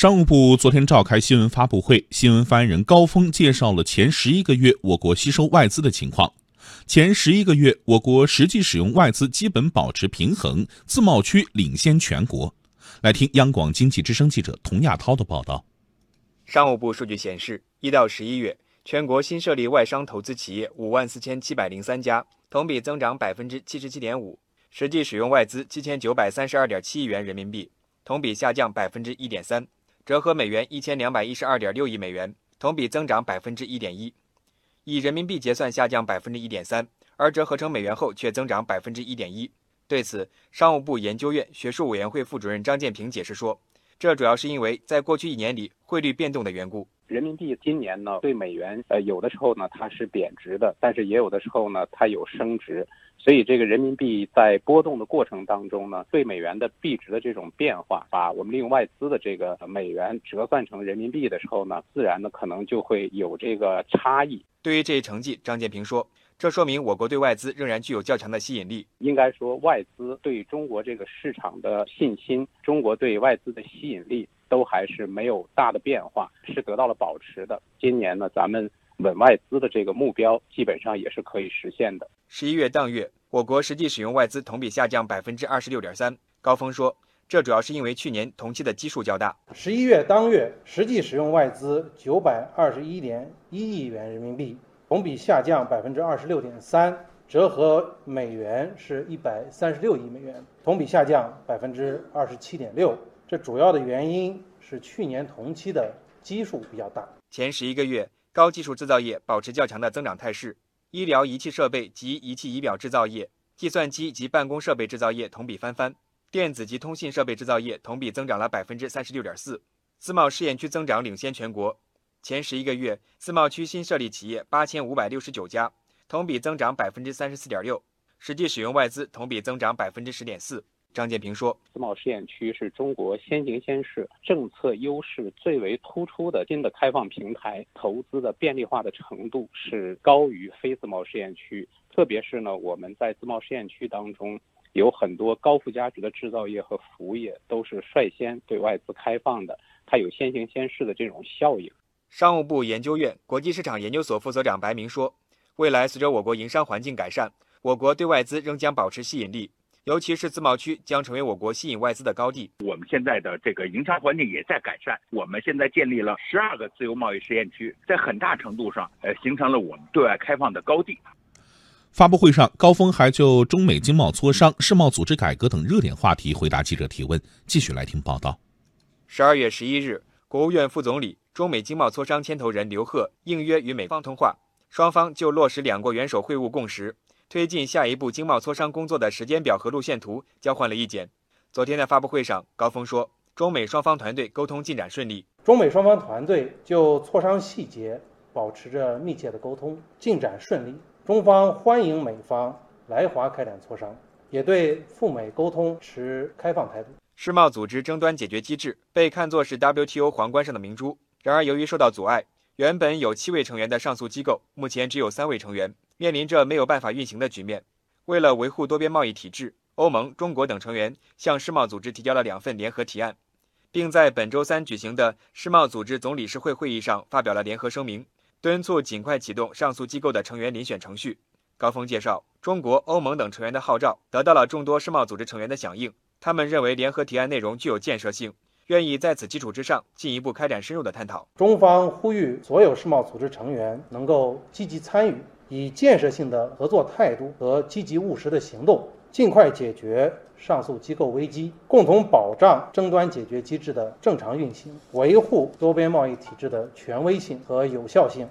商务部昨天召开新闻发布会，新闻发言人高峰介绍了前十一个月我国吸收外资的情况。前十一个月，我国实际使用外资基本保持平衡，自贸区领先全国。来听央广经济之声记者童亚涛的报道。商务部数据显示，一到十一月，全国新设立外商投资企业五万四千七百零三家，同比增长百分之七十七点五，实际使用外资七千九百三十二点七亿元人民币，同比下降百分之一点三。折合美元一千两百一十二点六亿美元，同比增长百分之一点一，以人民币结算下降百分之一点三，而折合成美元后却增长百分之一点一。对此，商务部研究院学术委员会副主任张建平解释说，这主要是因为在过去一年里汇率变动的缘故。人民币今年呢对美元，呃有的时候呢它是贬值的，但是也有的时候呢它有升值。所以，这个人民币在波动的过程当中呢，对美元的币值的这种变化，把我们利用外资的这个美元折算成人民币的时候呢，自然呢可能就会有这个差异。对于这一成绩，张建平说，这说明我国对外资仍然具有较强的吸引力。应该说，外资对中国这个市场的信心，中国对外资的吸引力都还是没有大的变化，是得到了保持的。今年呢，咱们。稳外资的这个目标基本上也是可以实现的。十一月当月，我国实际使用外资同比下降百分之二十六点三。高峰说，这主要是因为去年同期的基数较大。十一月当月实际使用外资九百二十一点一亿元人民币，同比下降百分之二十六点三，折合美元是一百三十六亿美元，同比下降百分之二十七点六。这主要的原因是去年同期的基数比较大。前十一个月。高技术制造业保持较强的增长态势，医疗仪器设备及仪器仪表制造业、计算机及办公设备制造业同比翻番，电子及通信设备制造业同比增长了百分之三十六点四。自贸试验区增长领先全国，前十一个月自贸区新设立企业八千五百六十九家，同比增长百分之三十四点六，实际使用外资同比增长百分之十点四。张建平说：“自贸试验区是中国先行先试、政策优势最为突出的新的开放平台，投资的便利化的程度是高于非自贸试验区。特别是呢，我们在自贸试验区当中，有很多高附加值的制造业和服务业都是率先对外资开放的，它有先行先试的这种效应。”商务部研究院国际市场研究所副所长白明说：“未来随着我国营商环境改善，我国对外资仍将保持吸引力。”尤其是自贸区将成为我国吸引外资的高地。我们现在的这个营商环境也在改善。我们现在建立了十二个自由贸易试验区，在很大程度上，呃，形成了我们对外开放的高地。发布会上，高峰还就中美经贸磋商、世贸组织改革等热点话题回答记者提问。继续来听报道。十二月十一日，国务院副总理、中美经贸磋商牵头人刘鹤应约与美方通话，双方就落实两国元首会晤共识。推进下一步经贸磋商工作的时间表和路线图交换了意见。昨天的发布会上，高峰说，中美双方团队沟通进展顺利，中美双方团队就磋商细节保持着密切的沟通，进展顺利。中方欢迎美方来华开展磋商，也对赴美沟通持开放态度。世贸组织争端解决机制被看作是 WTO 皇冠上的明珠，然而由于受到阻碍，原本有七位成员的上诉机构目前只有三位成员。面临着没有办法运行的局面。为了维护多边贸易体制，欧盟、中国等成员向世贸组织提交了两份联合提案，并在本周三举行的世贸组织总理事会会议上发表了联合声明，敦促尽快启动上诉机构的成员遴选程序。高峰介绍，中国、欧盟等成员的号召得到了众多世贸组织成员的响应，他们认为联合提案内容具有建设性，愿意在此基础之上进一步开展深入的探讨。中方呼吁所有世贸组织成员能够积极参与。以建设性的合作态度和积极务实的行动，尽快解决上述机构危机，共同保障争端解决机制的正常运行，维护多边贸易体制的权威性和有效性。